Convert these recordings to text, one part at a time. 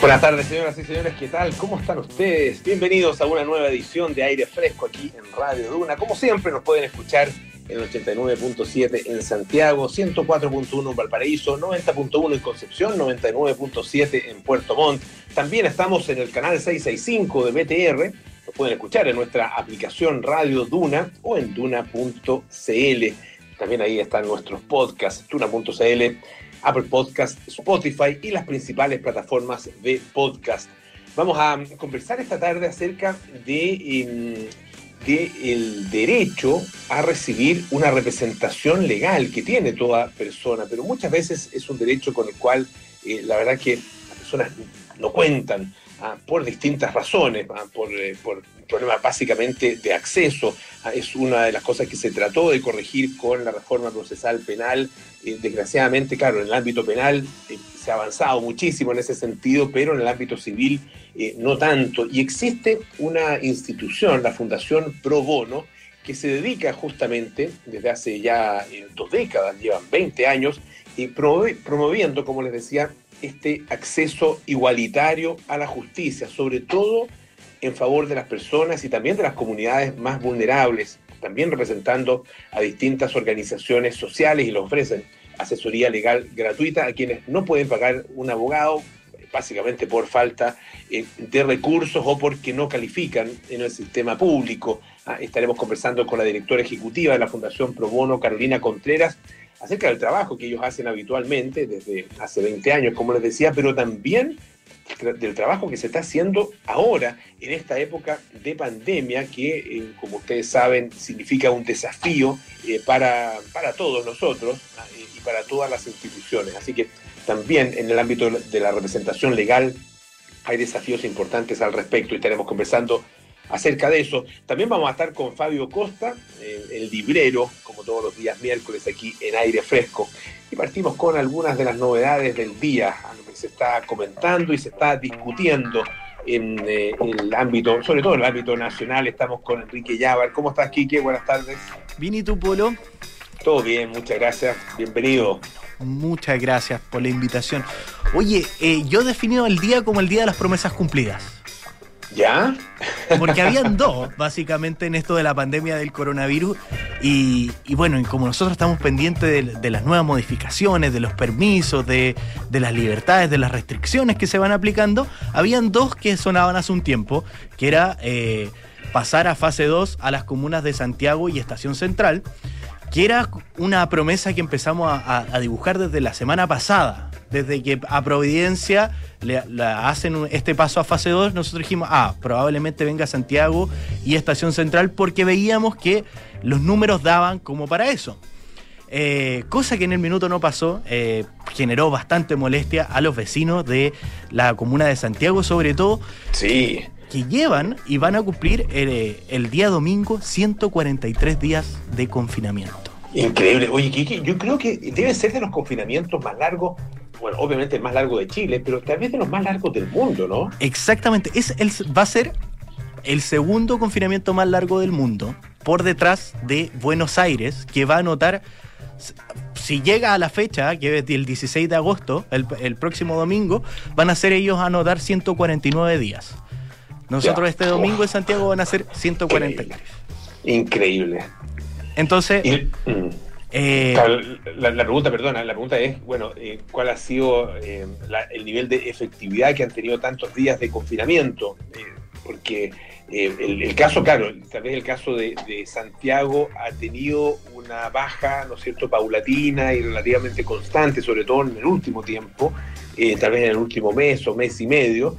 Buenas tardes, señoras y señores, ¿qué tal? ¿Cómo están ustedes? Bienvenidos a una nueva edición de Aire Fresco aquí en Radio Duna. Como siempre, nos pueden escuchar en el 89.7 en Santiago, 104.1 en Valparaíso, 90.1 en Concepción, 99.7 en Puerto Montt. También estamos en el canal 665 de BTR. Nos pueden escuchar en nuestra aplicación Radio Duna o en duna.cl. También ahí están nuestros podcasts, duna.cl Apple Podcast, Spotify y las principales plataformas de podcast. Vamos a conversar esta tarde acerca de, em, el derecho a recibir una representación legal que tiene toda persona, pero muchas veces es un derecho con el cual eh, la verdad que las personas no cuentan ah, por distintas razones, ah, por, eh, problemas básicamente de acceso. Ah, es una de las cosas que se trató de corregir con la reforma procesal penal. Eh, desgraciadamente, claro, en el ámbito penal eh, se ha avanzado muchísimo en ese sentido, pero en el ámbito civil eh, no tanto. Y existe una institución, la Fundación Pro Bono, que se dedica justamente, desde hace ya dos décadas, llevan 20 años, promoviendo, como les decía, este acceso igualitario a la justicia, sobre todo en favor de las personas y también de las comunidades más vulnerables, también representando a distintas organizaciones sociales y le ofrecen asesoría legal gratuita a quienes no pueden pagar un abogado, básicamente por falta eh, de recursos o porque no califican en el sistema público. Ah, estaremos conversando con la directora ejecutiva de la Fundación Pro Bono, Carolina Contreras, acerca del trabajo que ellos hacen habitualmente desde hace 20 años, como les decía, pero también del trabajo que se está haciendo ahora, en esta época de pandemia, que, eh, como ustedes saben, significa un desafío eh, para, para, todos nosotros ah, y para todas las instituciones. Así que también en el ámbito de la representación legal hay desafíos importantes al respecto y estaremos conversando acerca de eso. También vamos a estar con Fabio Costa, eh, el librero, como todos los días miércoles aquí en aire fresco. Y partimos con algunas de las novedades del día, se está comentando y se está discutiendo en eh, el ámbito, sobre todo en el ámbito nacional. Estamos con Enrique Llávar. ¿Cómo estás, Quique? Buenas tardes. Bien, ¿y tú, Polo? Todo bien, muchas gracias. Bienvenido. Muchas gracias por la invitación. Oye, eh, yo he definido el día como el día de las promesas cumplidas. ¿Ya? Porque habían dos, básicamente, en esto de la pandemia del coronavirus. Y, bueno, y como nosotros estamos pendientes de, las nuevas modificaciones, de los permisos, de, las libertades, de las restricciones que se van aplicando, habían dos que sonaban hace un tiempo, que era eh, pasar a fase 2 a las comunas de Santiago y Estación Central, que era una promesa que empezamos a dibujar desde la semana pasada desde que a Providencia le, hacen este paso a fase 2, nosotros dijimos, ah, probablemente venga Santiago y Estación Central porque veíamos que los números daban como para eso. Eh, cosa que en el minuto no pasó, eh, generó bastante molestia a los vecinos de la comuna de Santiago, sobre todo. Sí. Que llevan y van a cumplir el, eh, el día domingo 143 días de confinamiento. Increíble. Oye, Kiki, yo creo que debe ser de los confinamientos más largos bueno, obviamente el más largo de Chile, pero también de los más largos del mundo, ¿no? Exactamente, es el, va a ser el segundo confinamiento más largo del mundo, por detrás de Buenos Aires, que va a anotar, si llega a la fecha, que es el 16 de agosto, el, próximo domingo, van a ser ellos a anotar 149 días. Nosotros este domingo en Santiago van a ser 143. Increíble. Entonces... Mm. Eh, la, pregunta, perdona, la pregunta es, bueno, eh, ¿cuál ha sido eh, el nivel de efectividad que han tenido tantos días de confinamiento? porque el, caso, claro, tal vez el caso de, Santiago ha tenido una baja, ¿no es cierto?, paulatina y relativamente constante, sobre todo en el último tiempo, tal vez en el último mes o mes y medio,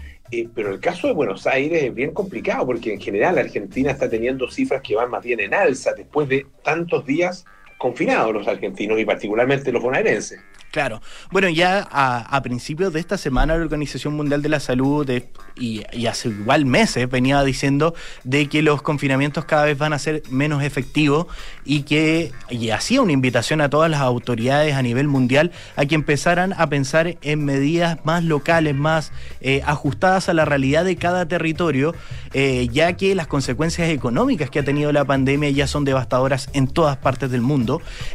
pero el caso de Buenos Aires es bien complicado porque en general Argentina está teniendo cifras que van más bien en alza después de tantos días confinados los argentinos y particularmente los bonaerenses. Claro. Bueno, ya a, principios de esta semana la Organización Mundial de la Salud y, hace igual meses venía diciendo de que los confinamientos cada vez van a ser menos efectivos y que y hacía una invitación a todas las autoridades a nivel mundial a que empezaran a pensar en medidas más locales, más eh, ajustadas a la realidad de cada territorio, eh, ya que las consecuencias económicas que ha tenido la pandemia ya son devastadoras en todas partes del mundo.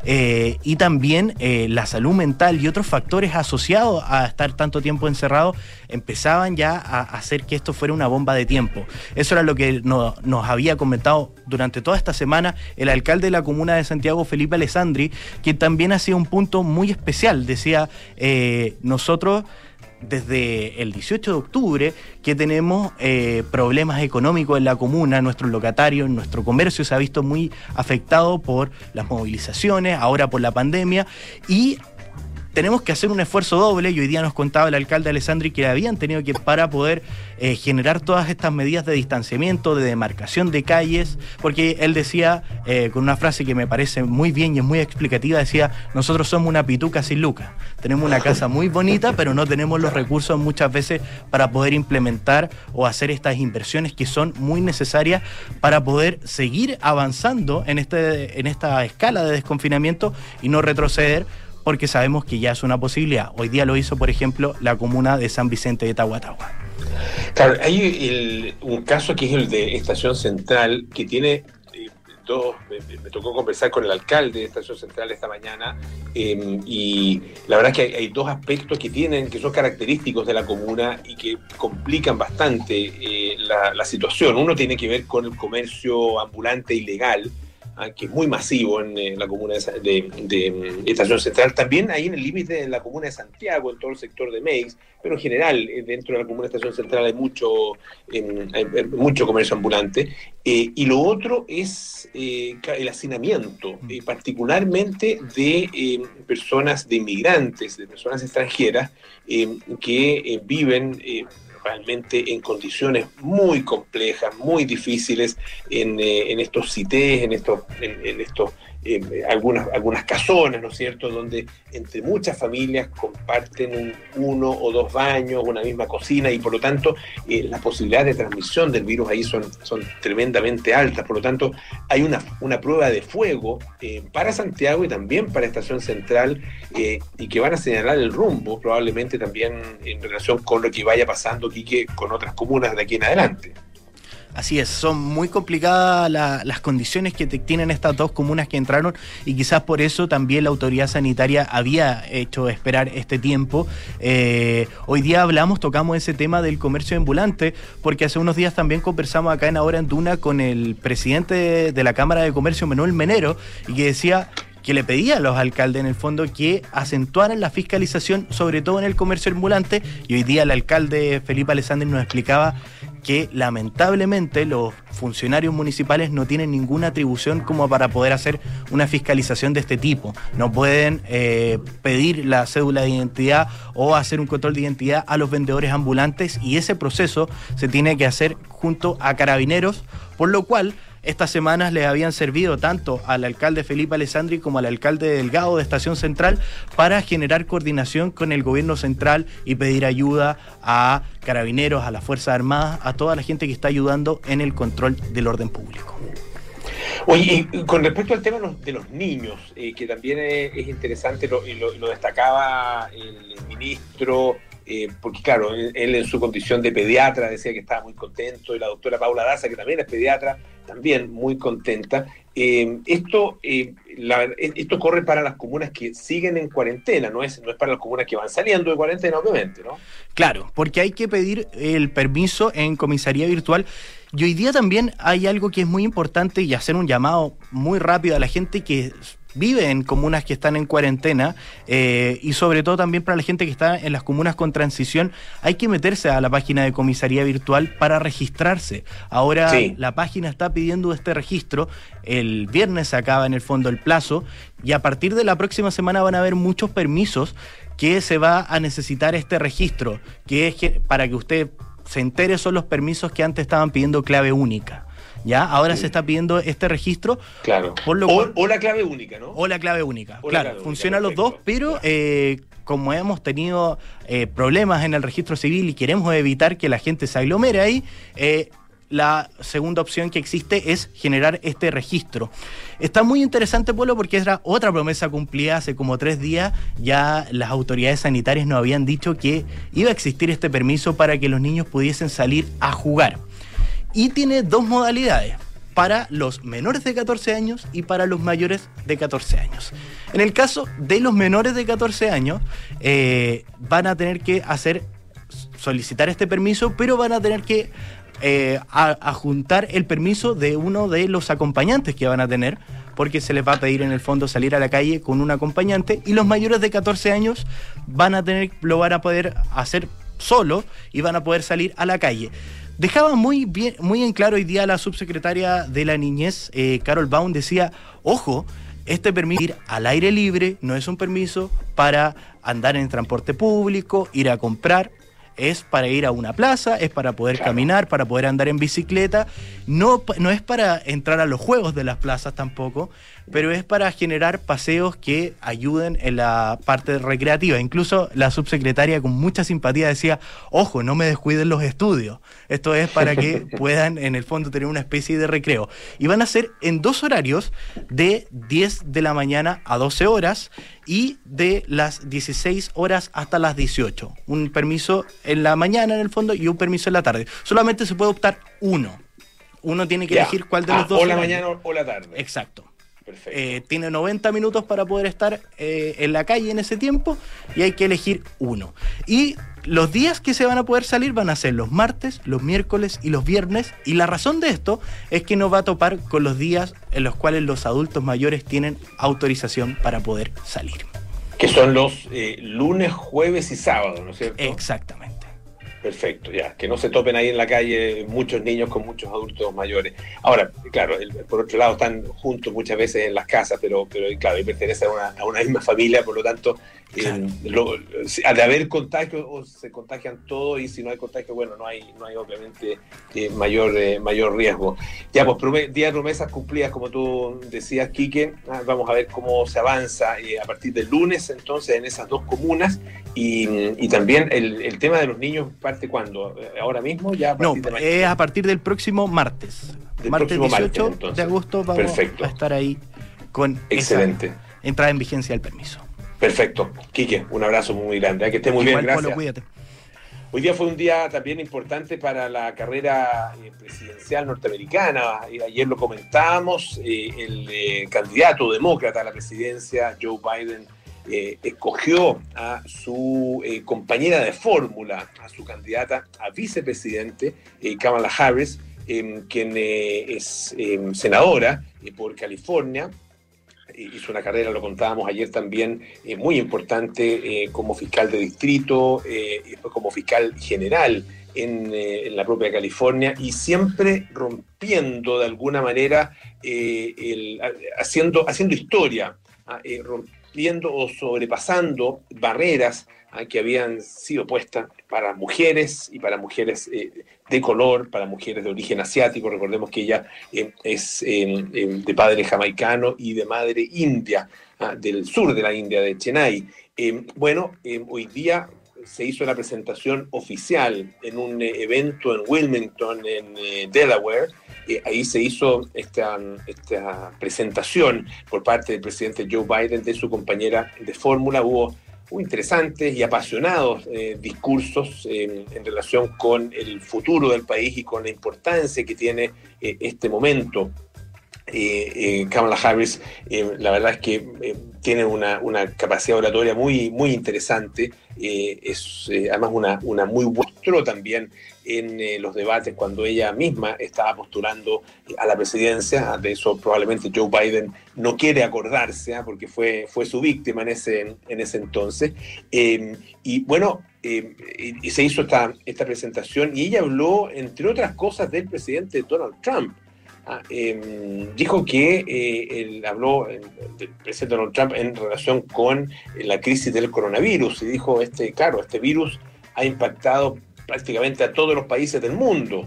Eh, y también eh, la salud mental y otros factores asociados a estar tanto tiempo encerrado empezaban ya a hacer que esto fuera una bomba de tiempo. Eso era lo que nos había comentado durante toda esta semana el alcalde de la comuna de Santiago, Felipe Alessandri, quien también hacía un punto muy especial. Decía, eh, nosotros desde el 18 de octubre que tenemos eh, problemas económicos en la comuna, nuestros locatarios, nuestro comercio se ha visto muy afectado por las movilizaciones, ahora por la pandemia. Y tenemos que hacer un esfuerzo doble y hoy día nos contaba el alcalde Alessandri que habían tenido que para poder eh, generar todas estas medidas de distanciamiento, de demarcación de calles, porque él decía eh, con una frase que me parece muy bien y es muy explicativa, decía, nosotros somos una pituca sin lucas, tenemos una casa muy bonita, pero no tenemos los recursos muchas veces para poder implementar o hacer estas inversiones que son muy necesarias para poder seguir avanzando en, este, en esta escala de desconfinamiento y no retroceder porque sabemos que ya es una posibilidad. Hoy día lo hizo, por ejemplo, la comuna de San Vicente de Tahuatahua. Claro, hay un caso que es el de Estación Central, que tiene eh, dos, me, tocó conversar con el alcalde de Estación Central esta mañana em, y la verdad es que hay, dos aspectos que tienen, que son característicos de la comuna y que complican bastante eh, la, situación. Uno tiene que ver con el comercio ambulante ilegal, que es muy masivo en, la comuna de, Estación Central, también ahí en el límite de la comuna de Santiago, en todo el sector de Meix, pero en general eh, dentro de la comuna de Estación Central hay mucho, mucho comercio ambulante. Eh, y lo otro es eh, el hacinamiento, particularmente de personas, de inmigrantes, de personas extranjeras que viven realmente en condiciones muy complejas, muy difíciles en, eh, en estos CITES, en estos, en estos eh, algunas, algunas casonas, ¿no es cierto?, donde entre muchas familias comparten uno o dos baños, una misma cocina y por lo tanto eh, las posibilidades de transmisión del virus ahí son, son tremendamente altas. Por lo tanto, hay una, una prueba de fuego eh, para Santiago y también para Estación Central y que van a señalar el rumbo probablemente también en relación con lo que vaya pasando, Quique, con otras comunas de aquí en adelante. Así es, son muy complicadas las condiciones que tienen estas dos comunas que entraron y quizás por eso también la autoridad sanitaria había hecho esperar este tiempo. Eh, hoy día hablamos, tocamos ese tema del comercio ambulante, porque hace unos días también conversamos acá en Ahora en Duna con el presidente de la Cámara de Comercio, Manuel Menero, y que decía que le pedía a los alcaldes en el fondo que acentuaran la fiscalización, sobre todo en el comercio ambulante, y hoy día el alcalde Felipe Alessandri nos explicaba que lamentablemente los funcionarios municipales no tienen ninguna atribución como para poder hacer una fiscalización de este tipo. No pueden eh, pedir la cédula de identidad o hacer un control de identidad a los vendedores ambulantes y ese proceso se tiene que hacer junto a carabineros, por lo cual estas semanas le habían servido tanto al alcalde Felipe Alessandri como al alcalde Delgado de Estación Central para generar coordinación con el gobierno central y pedir ayuda a carabineros, a las Fuerzas Armadas, a toda la gente que está ayudando en el control del orden público. Oye, y con respecto al tema de los niños, eh, que también es, interesante, lo, lo, destacaba el ministro eh, porque claro, él, en su condición de pediatra decía que estaba muy contento, y la doctora Paula Daza, que también es pediatra, también muy contenta. Eh, esto, eh, esto corre para las comunas que siguen en cuarentena, no es, no es para las comunas que van saliendo de cuarentena, obviamente, ¿no? Claro, porque hay que pedir el permiso en comisaría virtual. Y hoy día también hay algo que es muy importante y hacer un llamado muy rápido a la gente que vive en comunas que están en cuarentena eh, y sobre todo también para la gente que está en las comunas con transición, hay que meterse a la página de comisaría virtual para registrarse. Ahora la página está pidiendo este registro, el viernes se acaba en el fondo el plazo y a partir de la próxima semana van a haber muchos permisos que se va a necesitar este registro, que es que, para que usted se entere son los permisos que antes estaban pidiendo clave única. ¿Ya? Ahora se está pidiendo este registro. Claro. o, la clave única, ¿no? O la clave única. claro, funcionan los dos, pero eh, como hemos tenido eh, problemas en el registro civil y queremos evitar que la gente se aglomere ahí, eh, la segunda opción que existe es generar este registro. Está muy interesante, Polo, porque era otra promesa cumplida hace como tres días. Ya las autoridades sanitarias nos habían dicho que iba a existir este permiso para que los niños pudiesen salir a jugar y tiene dos modalidades. para los menores de 14 años y para los mayores de 14 años. En el caso de los menores de 14 años, eh, van a tener que hacer solicitar este permiso, pero van a tener que eh, juntar el permiso de uno de los acompañantes que van a tener, porque se les va a pedir en el fondo salir a la calle con un acompañante, y los mayores de 14 años van a tener, lo van a poder hacer solo y van a poder salir a la calle. Dejaba muy bien, muy en claro hoy día la subsecretaria de la niñez, eh, Carol Baum, decía, ojo, este permiso ir al aire libre no es un permiso para andar en transporte público, ir a comprar, es para ir a una plaza, es para poder caminar, para poder andar en bicicleta, no, no es para entrar a los juegos de las plazas tampoco, pero es para generar paseos que ayuden en la parte recreativa. Incluso la subsecretaria con mucha simpatía decía, ojo, no me descuiden los estudios. Esto es para que puedan en el fondo tener una especie de recreo. Y van a ser en dos horarios de 10 de la mañana a 12 horas y de las 16 horas hasta las 18. Un permiso en la mañana en el fondo y un permiso en la tarde. Solamente se puede optar uno. Uno tiene que elegir cuál de los ah, dos. O la mañana o la tarde. Exacto. Eh, tiene 90 minutos para poder estar eh, en la calle en ese tiempo y hay que elegir uno. Y los días que se van a poder salir van a ser los martes, los miércoles y los viernes. Y la razón de esto es que no va a topar con los días en los cuales los adultos mayores tienen autorización para poder salir. Que son los eh, lunes, jueves y sábados, ¿no es cierto? Exactamente. Perfecto, ya. Que no se topen ahí en la calle muchos niños con muchos adultos mayores. Ahora, claro, por otro lado están juntos muchas veces en las casas, pero, pero claro, y pertenecen a una, a una misma familia, por lo tanto, eh, de haber contagio, se contagian todos y si no hay contagio, bueno, no hay, no hay obviamente eh, mayor, eh, mayor riesgo. Ya, pues día de promesas cumplidas, como tú decías, Quique, ah, vamos a ver cómo se avanza a partir del lunes, entonces, en esas dos comunas y, y también el, el, tema de los niños parte cuando, ahora mismo, ya No, es a partir del próximo martes. martes 18 de agosto vamos a estar ahí con Excelente. entrada en vigencia del permiso. Perfecto. Quique, un abrazo muy grande. ¿eh? Que esté muy bien, gracias. Hoy día fue un día también importante para la carrera eh, presidencial norteamericana. Ayer lo comentábamos, eh, el candidato demócrata a la presidencia, Joe Biden, escogió a su compañera de fórmula, a su candidata a vicepresidente, Kamala Harris, quien es senadora por California, hizo una carrera, lo contábamos ayer también, eh, muy importante eh, como fiscal de distrito, eh, como fiscal general en, la propia California y siempre rompiendo de alguna manera, haciendo, haciendo historia, ah, rompiendo o sobrepasando barreras ah, que habían sido puestas para mujeres y para mujeres de color para mujeres de origen asiático. Recordemos que ella eh, es eh, eh, de padre jamaicano y de madre india, ah, del sur de la India, de Chennai. bueno, hoy día se hizo la presentación oficial en un evento en Wilmington, en Delaware. ahí se hizo esta, esta presentación por parte del presidente Joe Biden de su compañera de fórmula. Hubo interesantes y apasionados eh, discursos en relación con el futuro del país y con la importancia que tiene eh, este momento. Eh, Kamala Harris, la verdad es que tiene una, capacidad oratoria muy, muy interesante, es además una, una muy buena también en eh, los debates cuando ella misma estaba postulando eh, a la presidencia. De eso probablemente Joe Biden no quiere acordarse, ¿ah? porque fue, fue su víctima en ese, en ese entonces. Em, y bueno, em, y se hizo esta, esta presentación y ella habló, entre otras cosas, del presidente Donald Trump. Ah, em, dijo que eh, habló del presidente Donald Trump en relación con la crisis del coronavirus y dijo, este, claro, este virus ha impactado prácticamente a todos los países del mundo.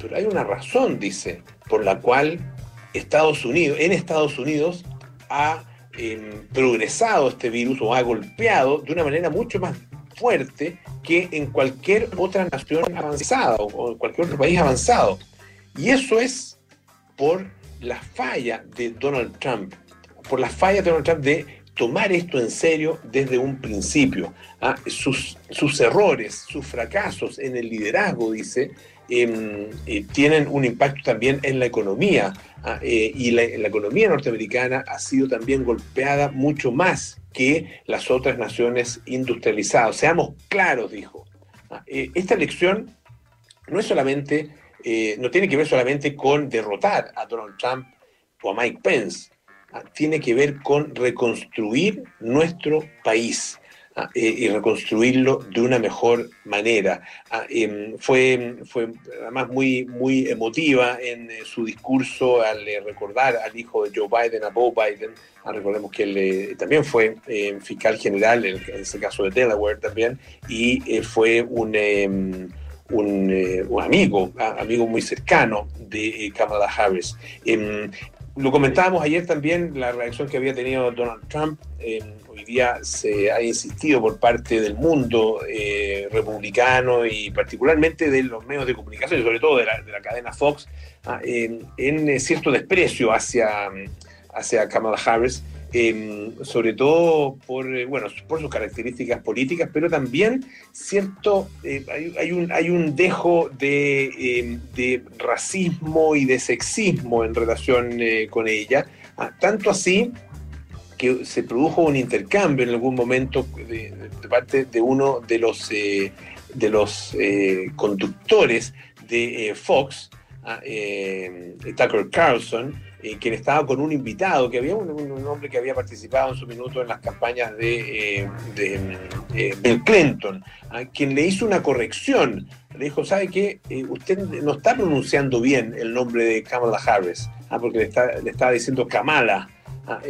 Pero hay una razón, dice, por la cual Estados Unidos, en Estados Unidos ha em, progresado este virus o ha golpeado de una manera mucho más fuerte que en cualquier otra nación avanzada o en cualquier otro país avanzado. Y eso es por la falla de Donald Trump, por la falla de Donald Trump de tomar esto en serio desde un principio. ¿ah? Sus, errores, sus fracasos en el liderazgo, dice, em, tienen un impacto también en la economía. Ah, y la, economía norteamericana ha sido también golpeada mucho más que las otras naciones industrializadas. Seamos claros, dijo. Ah, esta elección no es solamente, no tiene que ver solamente con derrotar a Donald Trump o a Mike Pence, ah, tiene que ver con reconstruir nuestro país. Ah, eh, y reconstruirlo de una mejor manera. Ah, em, fue, fue además muy, muy emotiva en eh, su discurso al eh, recordar al hijo de Joe Biden, a Bo Biden. recordemos que él también fue fiscal general, en, ese caso de Delaware también, y fue un em, un, amigo, amigo muy cercano de Kamala Harris. Em, lo comentábamos ayer también, la reacción que había tenido Donald Trump. hoy día se ha insistido por parte del mundo eh, republicano y particularmente de los medios de comunicación, sobre todo de la, cadena Fox, ah, en, en, cierto desprecio hacia, hacia Kamala Harris. Em, sobre todo por, eh, bueno, por sus características políticas, pero también cierto, eh, hay, un, hay un dejo de, em, de, racismo y de sexismo en relación eh, con ella, ah, tanto así que se produjo un intercambio en algún momento de, parte de uno de los, de los conductores de Fox, ah, Tucker Carlson, eh, quien estaba con un invitado, que había un, hombre que había participado en su minuto en las campañas de, eh, eh, Bill Clinton, a quien le hizo una corrección. Le dijo, ¿sabe qué? usted no está pronunciando bien el nombre de Kamala Harris, ah, porque le, está, le estaba diciendo Kamala. Ah,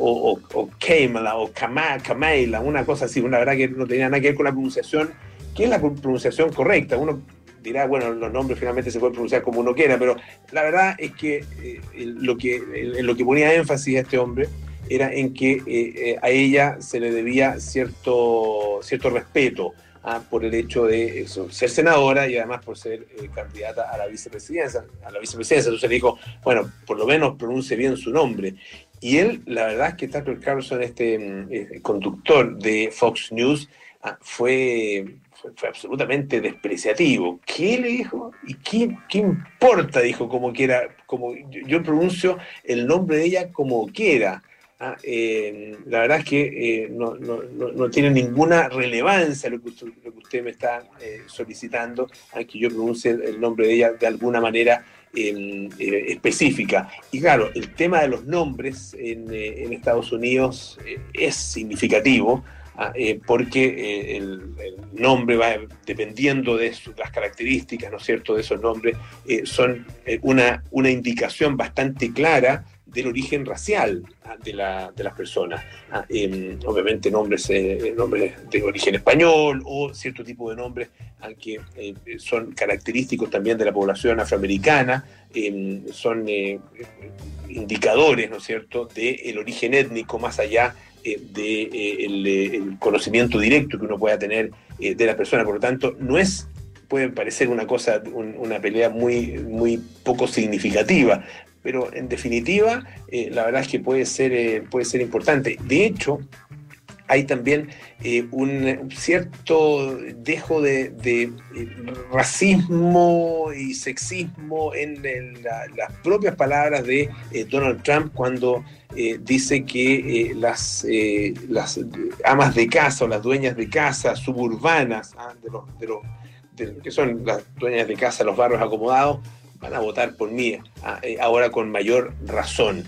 o, o, Kamala o Kamala, una cosa así, una verdad que no tenía nada que ver con la pronunciación, que es la pronunciación correcta. Uno dirá, bueno, los nombres finalmente se pueden pronunciar como uno quiera, pero la verdad es que eh, lo que lo que ponía énfasis a este hombre era en que eh, eh, a ella se le debía cierto, cierto respeto ah, por el hecho de ser senadora y además por ser candidata a la vicepresidencia. A la vicepresidencia. Entonces le dijo, bueno, por lo menos pronuncie bien su nombre. Y él, la verdad es que Tucker Carlson, este mm, conductor de Fox News, ah, fue fue, absolutamente despreciativo. ¿Qué le dijo? ¿Y qué, qué importa? Dijo, como quiera, como yo, pronuncio el nombre de ella como quiera. Ah, eh, la verdad es que eh, no, no, no, tiene ninguna relevancia lo que usted, lo que usted me está eh, solicitando, aunque yo pronuncie el nombre de ella de alguna manera em, específica. Y claro, el tema de los nombres en, en Estados Unidos es significativo. Ah, eh, porque eh, el, nombre va dependiendo de las características, ¿no es cierto?, de esos nombres, eh, son una, una indicación bastante clara del origen racial ah, de, la, de, las personas. Ah, em, obviamente nombres, nombres de origen español o cierto tipo de nombres que son característicos también de la población afroamericana, em, son indicadores, ¿no es cierto?, del origen étnico más allá del de, eh, el conocimiento directo que uno pueda tener eh, de la persona. Por lo tanto, no es, puede parecer una cosa, una pelea muy, muy poco significativa, pero en definitiva, la verdad es que puede ser, puede ser importante. De hecho, hay también un cierto dejo de, racismo y sexismo en, las propias palabras de Donald Trump cuando eh, dice que eh, las, eh, las amas de casa o las dueñas de casa suburbanas, ah, de los, de los, que son las dueñas de casa, los barrios acomodados, van a votar por mí ah, ahora con mayor razón.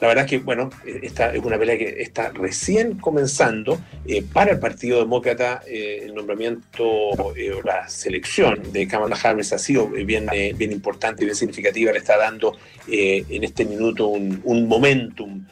La verdad es que, bueno, esta es una pelea que está recién comenzando. Eh, para el Partido Demócrata, eh, el nombramiento eh, o la selección de Kamala Harris ha sido bien, bien importante y bien significativa. Le está dando en este minuto un, un momentum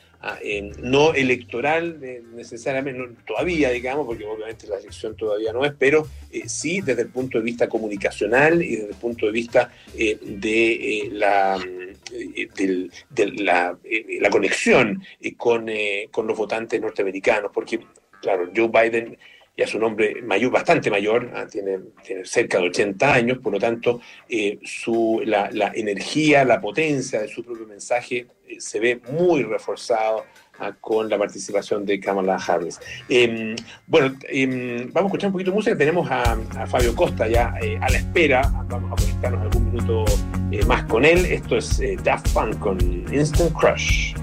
No electoral necesariamente, todavía, digamos, porque obviamente la elección todavía no es, pero eh, sí desde el punto de vista comunicacional y desde el punto de vista eh, de, eh, la, de la, la, conexión con, con los votantes norteamericanos, porque, claro, Joe Biden ya es un hombre mayor, bastante mayor, ah, tiene, tiene, cerca de 80 años, por lo tanto, eh, su, la, la, energía, la potencia de su propio mensaje eh, se ve muy reforzado ah, con la participación de Kamala Harris. Em, bueno, em, vamos a escuchar un poquito de música. Tenemos a, Fabio Costa ya eh, a la espera. Vamos a conectarnos algún minuto más con él. Esto es Daft Punk con Instant Crush.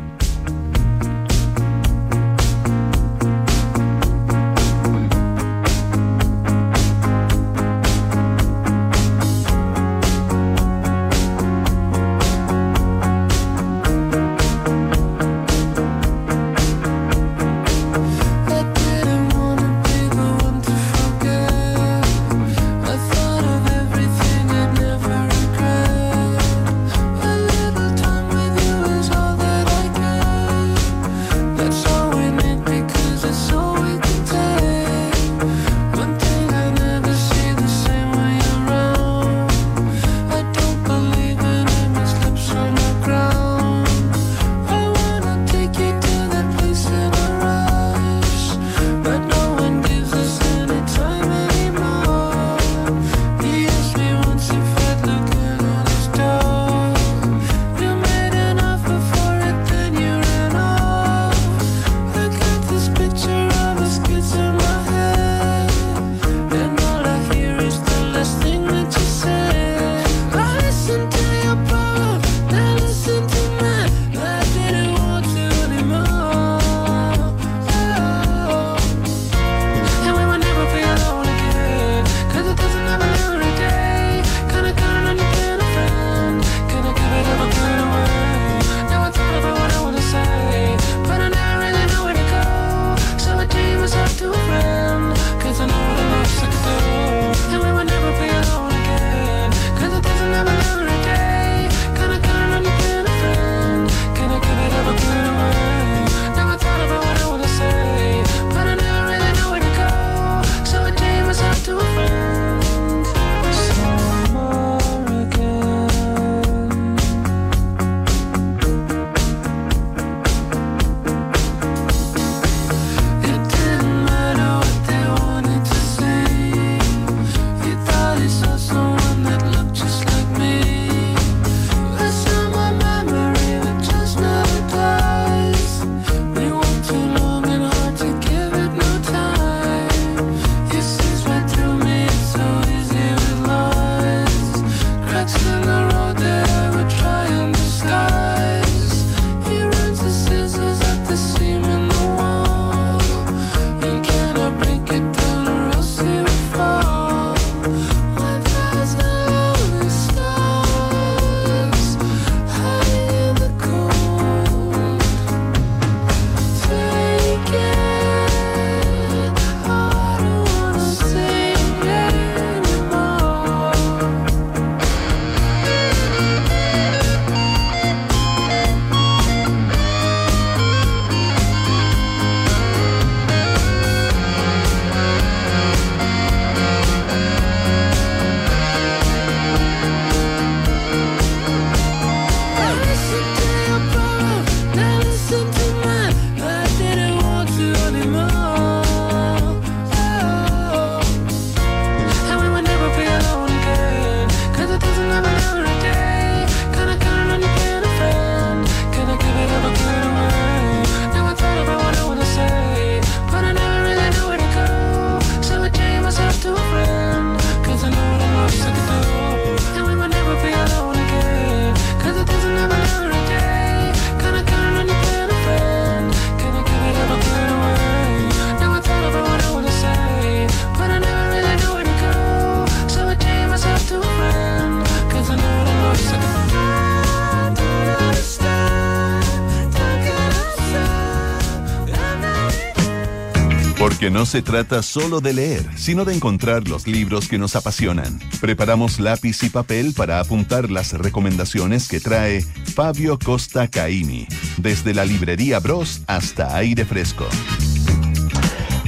No se trata solo de leer, sino de encontrar los libros que nos apasionan. Preparamos lápiz y papel para apuntar las recomendaciones que trae Fabio Costa Caimi, desde la librería Bros hasta aire fresco.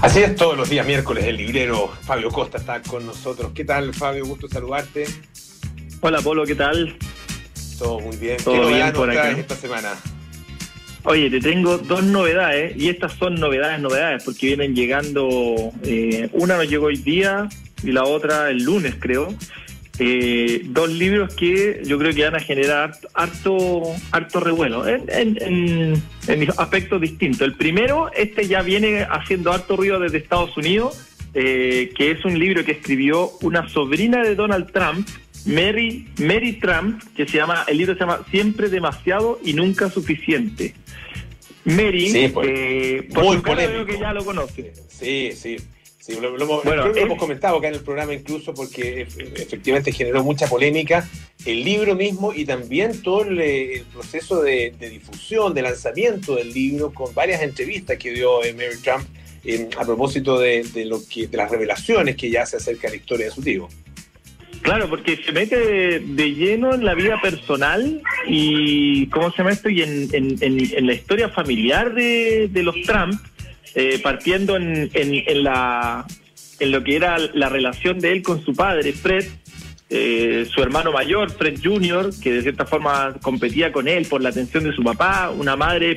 Así es, todos los días miércoles el librero Fabio Costa está con nosotros. ¿Qué tal, Fabio? Gusto saludarte. Hola, Polo, ¿qué tal? Todo muy bien. ¿Todo bien por acá? esta semana? Oye, te tengo dos novedades y estas son novedades, novedades, porque vienen llegando, eh, una nos llegó hoy día y la otra el lunes creo, eh, dos libros que yo creo que van a generar harto, harto revuelo en, en, aspectos distintos. El primero, este ya viene haciendo harto ruido desde Estados Unidos, eh, que es un libro que escribió una sobrina de Donald Trump, Mary, Mary Trump, que se llama, el libro se llama Siempre demasiado y nunca suficiente. Mary, pues, eh, por muy polémico. que ya lo conoce. Sí, sí. Sí, lo, hemos comentado acá en el programa incluso porque efectivamente generó mucha polémica el libro mismo y también todo el, proceso de, difusión, de lanzamiento del libro con varias entrevistas que dio Mary Trump a propósito de, lo que, de las revelaciones que ya se acerca a la historia de su tío. Claro, porque se mete de, lleno en la vida personal y, ¿cómo se llama esto? Y en, en, la historia familiar de, de los Trump eh, partiendo en, en, la, en lo que era la relación de él con su padre, Fred, eh, su hermano mayor, Fred Jr., que de cierta forma competía con él por la atención de su papá, una madre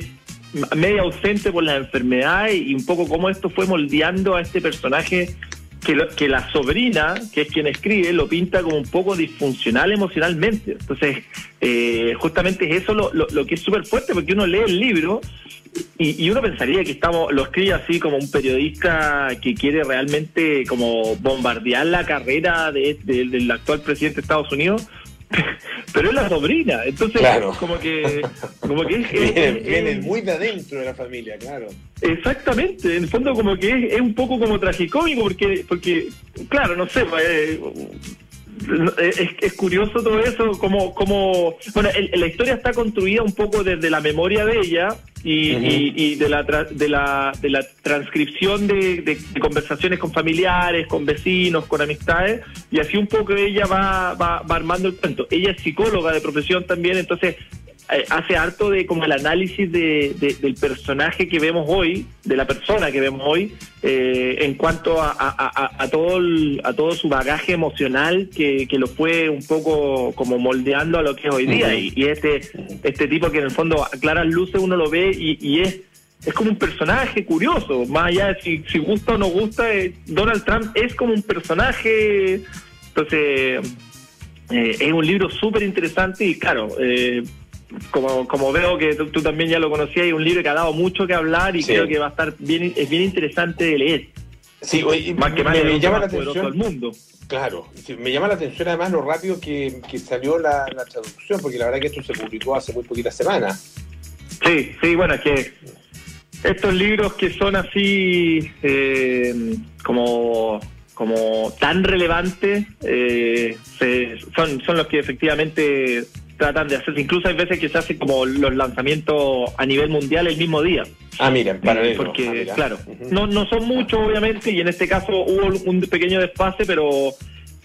media ausente por las enfermedades y un poco cómo esto fue moldeando a este personaje que, que la sobrina, que es quien escribe, lo pinta como un poco disfuncional emocionalmente. Entonces, eh, justamente es eso lo, lo, lo que es súper fuerte, porque uno lee el libro y, uno pensaría que estamos, lo escribe así como un periodista que quiere realmente como bombardear la carrera de, del actual presidente de Estados Unidos, pero es la sobrina, entonces como que como que es, viene, muy de adentro de la familia, claro. Exactamente, en el fondo como que es, un poco como tragicómico porque porque claro, no sé, eh, es, curioso todo eso, como, como bueno, la historia está construida un poco desde la memoria de ella y, de, la de, la, de la transcripción de, conversaciones con familiares, con vecinos, con amistades, y así un poco ella va, va, va armando el cuento. Ella es psicóloga de profesión también, entonces eh, hace harto de como el análisis de, del personaje que vemos hoy, de la persona que vemos hoy, eh, en cuanto a, a, todo a todo su bagaje emocional que, que, lo fue un poco como moldeando a lo que es hoy día. y, este, este tipo que en el fondo a claras luces uno lo ve y, es es como un personaje curioso, más allá de si, si gusta o no gusta, eh, Donald Trump es como un personaje, entonces es un libro súper interesante y claro, eh, como, como veo que tú, también ya lo conocías, hay un libro que ha dado mucho que hablar y creo que va a estar bien, es bien interesante de leer. Sí, más que me, llama la atención. mundo. Claro, me llama la atención además lo rápido que, salió la, traducción, porque la verdad que esto se publicó hace muy poquitas semanas. Sí, sí, bueno, es que estos libros que son así eh, como como tan relevantes eh, son, son los que efectivamente tratan de hacer, incluso hay veces que se hacen como los lanzamientos a nivel mundial el mismo día. Ah, miren, para Porque, ah, claro, no, no son muchos obviamente y en este caso hubo un pequeño desfase, pero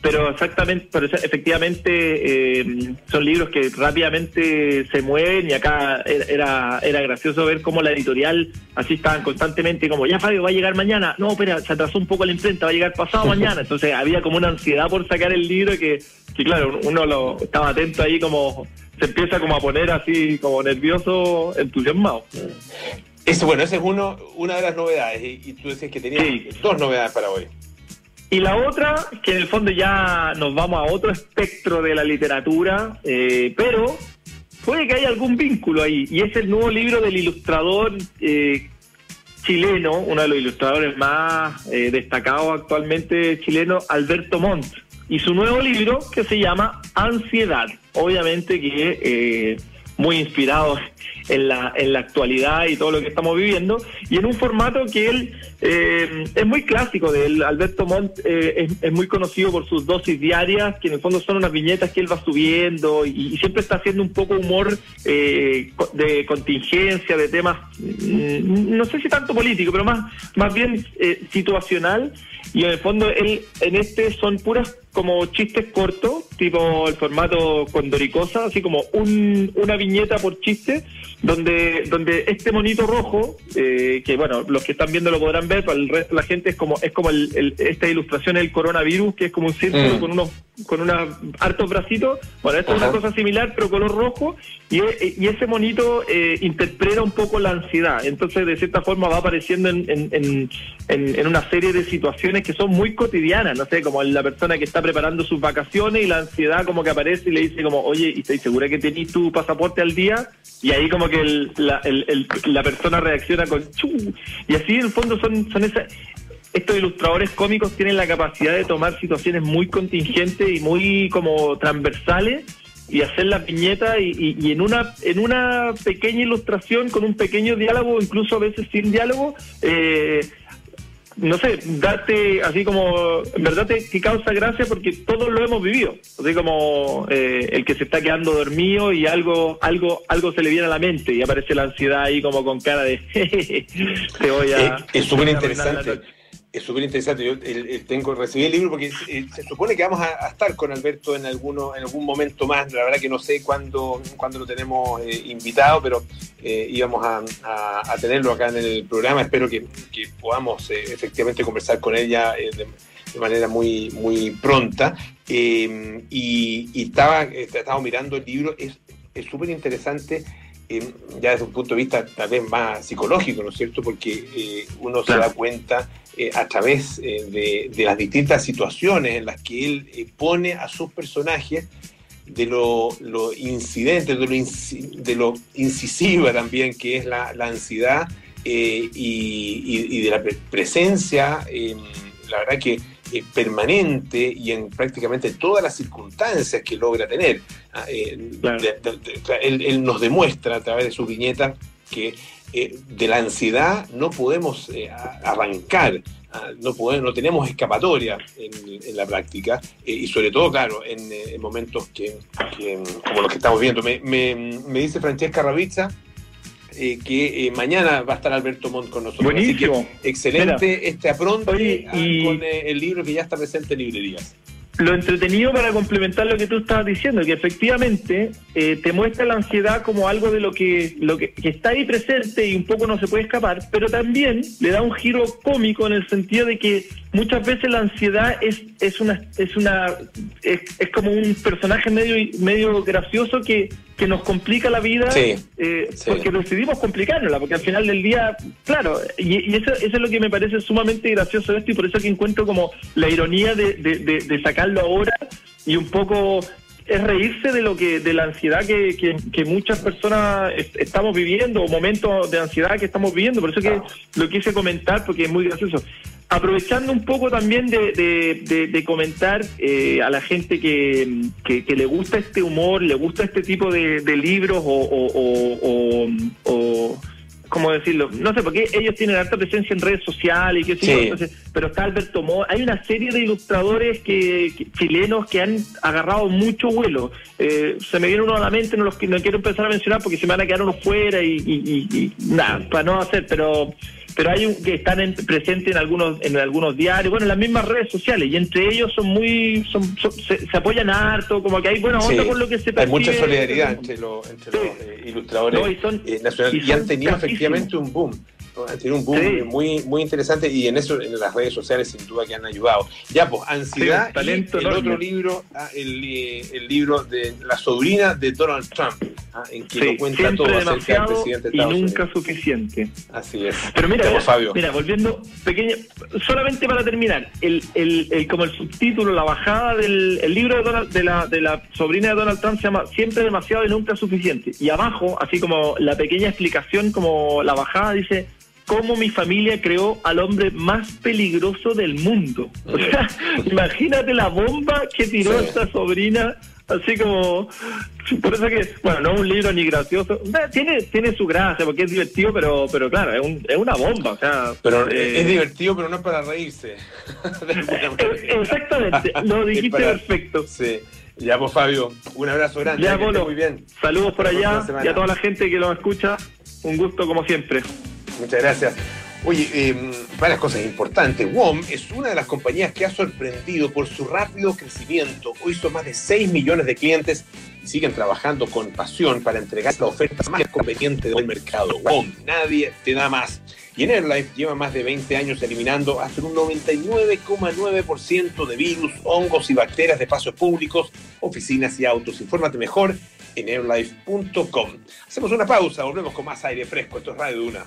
pero exactamente, pero efectivamente eh, son libros que rápidamente se mueven y acá era, era gracioso ver cómo la editorial así estaban constantemente como, ya Fabio, va a llegar mañana, no, espera, se atrasó un poco la imprenta, va a llegar pasado mañana, entonces había como una ansiedad por sacar el libro que, que claro, uno lo estaba atento ahí como se empieza como a poner así como nervioso, entusiasmado. Eso, bueno, esa es uno, una de las novedades y, tú decías que tenías dos novedades para hoy. Y la otra, que en el fondo ya nos vamos a otro espectro de la literatura, eh, pero puede que haya algún vínculo ahí, y es el nuevo libro del ilustrador eh, chileno, uno de los ilustradores más eh, destacados actualmente chileno, Alberto Montt, y su nuevo libro que se llama Ansiedad, obviamente que muy inspirado en la, en la actualidad y todo lo que estamos viviendo, y en un formato que él eh, es muy clásico de él. Alberto Montt eh, es, muy conocido por sus dosis diarias, que en el fondo son unas viñetas que él va subiendo y, siempre está haciendo un poco humor eh, de contingencia, de temas, mm, no sé si tanto político, pero más, más bien situacional. Y en el fondo él en este son puras como chistes cortos, tipo el formato condoricosa, así como un, una viñeta por chiste, donde, donde este monito rojo, eh, que bueno, los que están viendo lo podrán ver, para el resto de la gente es como, es como el, esta ilustración del coronavirus, que es como un círculo mm. con unos con unos hartos bracitos. Bueno, esto es una cosa similar, pero color rojo. Y, e, y ese monito eh, interpreta un poco la ansiedad. Entonces, de cierta forma, va apareciendo en, en, en, una serie de situaciones que son muy cotidianas. No sé, como la persona que está preparando sus vacaciones y la ansiedad como que aparece y le dice como, oye, ¿y estoy segura que tenés tu pasaporte al día? Y ahí como que la, el, la persona reacciona con chu. Y así en el fondo son, son esas estos ilustradores cómicos tienen la capacidad de tomar situaciones muy contingentes y muy como transversales y hacer la piñeta y, y, en una en una pequeña ilustración con un pequeño diálogo incluso a veces sin diálogo eh, no sé, darte así como, en verdad te, causa gracia porque todos lo hemos vivido, así como eh, el que se está quedando dormido y algo, algo, algo se le viene a la mente y aparece la ansiedad ahí como con cara de, te voy a... Eh, es súper interesante es súper interesante. Yo tengo recibí el libro porque se supone que vamos a, estar con Alberto en alguno en algún momento más. La verdad que no sé cuándo, cuándo lo tenemos eh, invitado, pero eh, íbamos a, tenerlo acá en el programa. Espero que, podamos eh, efectivamente conversar con ella de, manera muy, muy pronta. y, y, estaba, estaba mirando el libro. Es súper interesante ya desde un punto de vista tal vez más psicológico, ¿no es cierto? Porque uno se da cuenta eh, a través eh, de, las distintas situaciones en las que él eh, pone a sus personajes, de lo, incidente, de lo, de lo incisiva también que es la, ansiedad y, de la presencia, la verdad que permanente y en prácticamente todas las circunstancias que logra tener. Ah, él, nos demuestra a través de su viñeta que eh, de la ansiedad no podemos eh, arrancar, no, podemos, no tenemos escapatoria en, la práctica eh, y sobre todo, claro, en, momentos que, como los que estamos viendo. Me, dice Francesca Ravizza que mañana va a estar Alberto Montt con nosotros. Buenísimo. excelente este apronte ah, con el libro que ya está presente en librerías lo entretenido para complementar lo que tú estabas diciendo, que efectivamente eh, te muestra la ansiedad como algo de lo que, lo que, está ahí presente y un poco no se puede escapar, pero también le da un giro cómico en el sentido de que muchas veces la ansiedad es, es una, es una, es, es como un personaje medio, medio gracioso que que nos complica la vida eh, porque decidimos complicárnosla, porque al final del día, claro, y, eso, eso, es lo que me parece sumamente gracioso de esto y por eso que encuentro como la ironía de, de, sacarlo ahora y un poco es reírse de lo que de la ansiedad que, que, muchas personas estamos viviendo o momentos de ansiedad que estamos viviendo. Por eso que lo quise comentar porque es muy gracioso aprovechando un poco también de, comentar eh, a la gente que, que, le gusta este humor, le gusta este tipo de, libros o, o, ¿cómo decirlo? No sé, porque ellos tienen alta presencia en redes sociales y qué sé entonces, pero está Alberto Mo, hay una serie de ilustradores que, chilenos que han agarrado mucho vuelo. Eh, se me viene uno a la mente, no los no quiero empezar a mencionar porque se me van a quedar unos fuera y, y nada, para no hacer, pero pero hay un, que están presentes en algunos en algunos diarios, bueno, en las mismas redes sociales, y entre ellos son muy, son, se, apoyan harto, como que hay buena onda con lo que se percibe. Hay mucha solidaridad entre, los, entre los eh, ilustradores eh, nacionales, y, han tenido efectivamente un boom tiene un boom muy, muy interesante y en eso en las redes sociales sin duda que han ayudado. Ya, pues, Ansiedad, talento el otro libro, ah, el, eh, el, libro de la sobrina de Donald Trump, ah, en que lo cuenta todo acerca del presidente de Estados y nunca suficiente. Así es. Pero mira, Fabio. mira, volviendo, pequeño, solamente para terminar, el, el, como el subtítulo, la bajada del el libro de, Donald, de, la, de la sobrina de Donald Trump se llama Siempre demasiado y nunca suficiente. Y abajo, así como la pequeña explicación, como la bajada, dice cómo mi familia creó al hombre más peligroso del mundo. O sea, imagínate la bomba que tiró esta sobrina, así como... Por eso que, bueno, no es un libro ni gracioso. Tiene, tiene su gracia, porque es divertido, pero, pero claro, es, un, es una bomba. O sea, pero eh, es divertido, pero no es para reírse. Exactamente, lo dijiste perfecto. Sí. Ya, pues Fabio, un abrazo grande. Ya, muy bien. Saludos por allá y a toda la gente que lo escucha. Un gusto como siempre. Muchas gracias. Oye, eh, varias cosas importantes. WOM es una de las compañías que ha sorprendido por su rápido crecimiento. Hoy son más de 6 millones de clientes y siguen trabajando con pasión para entregar la oferta más conveniente del mercado. WOM, nadie te da más. Y en AirLife lleva más de 20 años eliminando hasta un 99,9% de virus, hongos y bacterias de pasos públicos, oficinas y autos. Infórmate mejor en airlife.com. Hacemos una pausa, volvemos con más aire fresco. Esto es Radio Duna.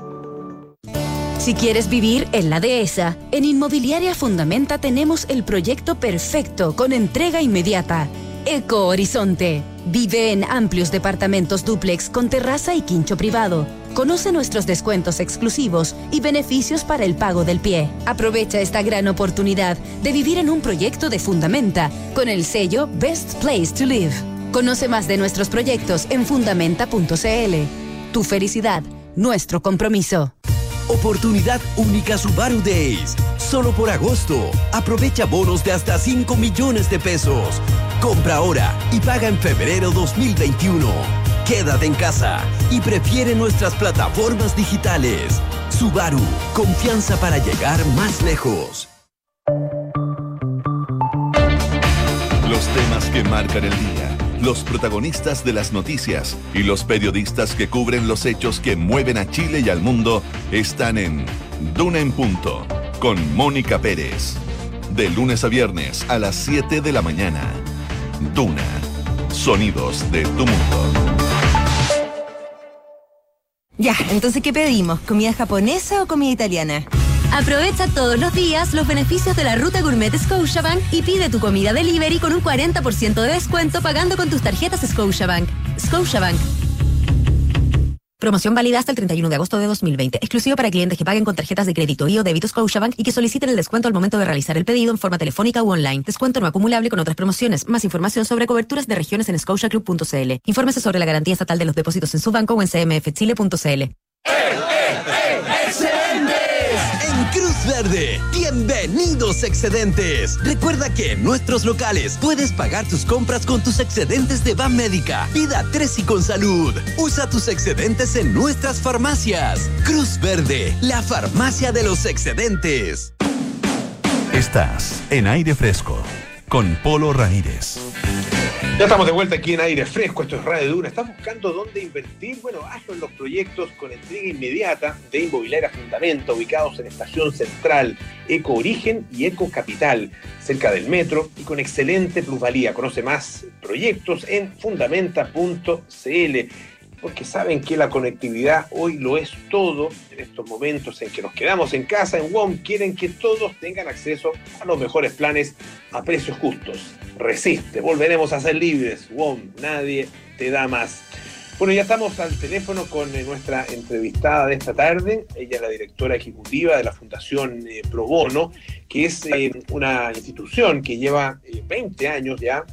Si quieres vivir en la dehesa, en Inmobiliaria Fundamenta tenemos el proyecto perfecto con entrega inmediata. Eco Horizonte. Vive en amplios departamentos duplex con terraza y quincho privado. Conoce nuestros descuentos exclusivos y beneficios para el pago del pie. Aprovecha esta gran oportunidad de vivir en un proyecto de Fundamenta con el sello Best Place to Live. Conoce más de nuestros proyectos en fundamenta.cl. Tu felicidad, nuestro compromiso. Oportunidad única Subaru Days. Solo por agosto. Aprovecha bonos de hasta 5 millones de pesos. Compra ahora y paga en febrero 2021. Quédate en casa y prefiere nuestras plataformas digitales. Subaru, confianza para llegar más lejos. Los temas que marcan el día los protagonistas de las noticias y los periodistas que cubren los hechos que mueven a Chile y al mundo están en Duna en Punto con Mónica Pérez. De lunes a viernes a las 7 de la mañana. Duna. Sonidos de tu mundo. Ya, entonces, ¿qué pedimos? ¿Comida japonesa o comida italiana? Aprovecha todos los días los beneficios de la ruta gourmet Scotiabank y pide tu comida delivery con un 40% de descuento pagando con tus tarjetas Scotiabank. Scotiabank. Promoción válida hasta el 31 de agosto de 2020. Exclusivo para clientes que paguen con tarjetas de crédito y o débito Scotiabank y que soliciten el descuento al momento de realizar el pedido en forma telefónica u online. Descuento no acumulable con otras promociones. Más información sobre coberturas de regiones en scotiaclub.cl. Infórmese sobre la garantía estatal de los depósitos en su banco o en cmfchile.cl. Verde. Bienvenidos excedentes. Recuerda que en nuestros locales puedes pagar tus compras con tus excedentes de Van Médica, Vida 3 y con salud. Usa tus excedentes en nuestras farmacias. Cruz Verde, la farmacia de los excedentes. Estás en aire fresco con Polo Ramírez. Ya estamos de vuelta aquí en aire fresco, esto es Radio Duna. ¿Estás buscando dónde invertir? Bueno, hazlo en los proyectos con entrega inmediata de Inmobiliaria Fundamento, ubicados en Estación Central, Eco Origen y Eco Capital, cerca del metro y con excelente plusvalía. Conoce más proyectos en fundamenta.cl porque saben que la conectividad hoy lo es todo en estos momentos en que nos quedamos en casa en WOM. Quieren que todos tengan acceso a los mejores planes a precios justos. Resiste, volveremos a ser libres. WOM, nadie te da más. Bueno, ya estamos al teléfono con eh, nuestra entrevistada de esta tarde. Ella es la directora ejecutiva de la Fundación eh, Pro Bono, que es eh, una institución que lleva 20 años ya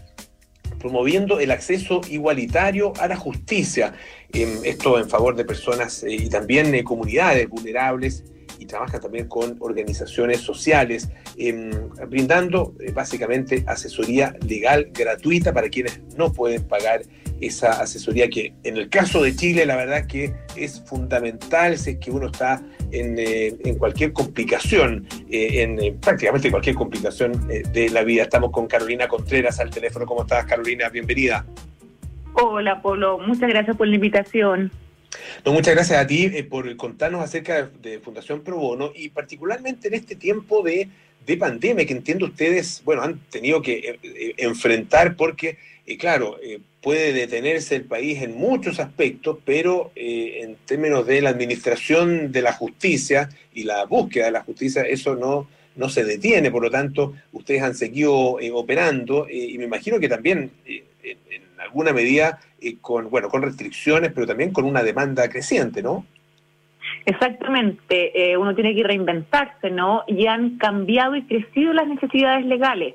promoviendo el acceso igualitario a la justicia. esto en favor de personas eh, y también de comunidades vulnerables y trabaja también con organizaciones sociales, em, brindando eh, básicamente asesoría legal gratuita para quienes no pueden pagar esa asesoría que en el caso de Chile la verdad que es fundamental si es que uno está en, eh, cualquier complicación, eh, en prácticamente cualquier complicación de la vida. Estamos con Carolina Contreras al teléfono. ¿Cómo estás Carolina? Bienvenida. Hola Polo, muchas gracias por la invitación. No, muchas gracias a ti eh, por contarnos acerca de, Fundación Pro Bono y particularmente en este tiempo de, pandemia que entiendo ustedes, bueno, han tenido que eh, eh, enfrentar porque, claro, puede detenerse el país en muchos aspectos, pero en términos de la administración de la justicia y la búsqueda de la justicia, eso no, no se detiene, por lo tanto, ustedes han seguido operando y me imagino que también en alguna medida con, bueno, con restricciones, pero también con una demanda creciente, ¿no? Exactamente, eh, uno tiene que reinventarse, ¿no? Y han cambiado y crecido las necesidades legales,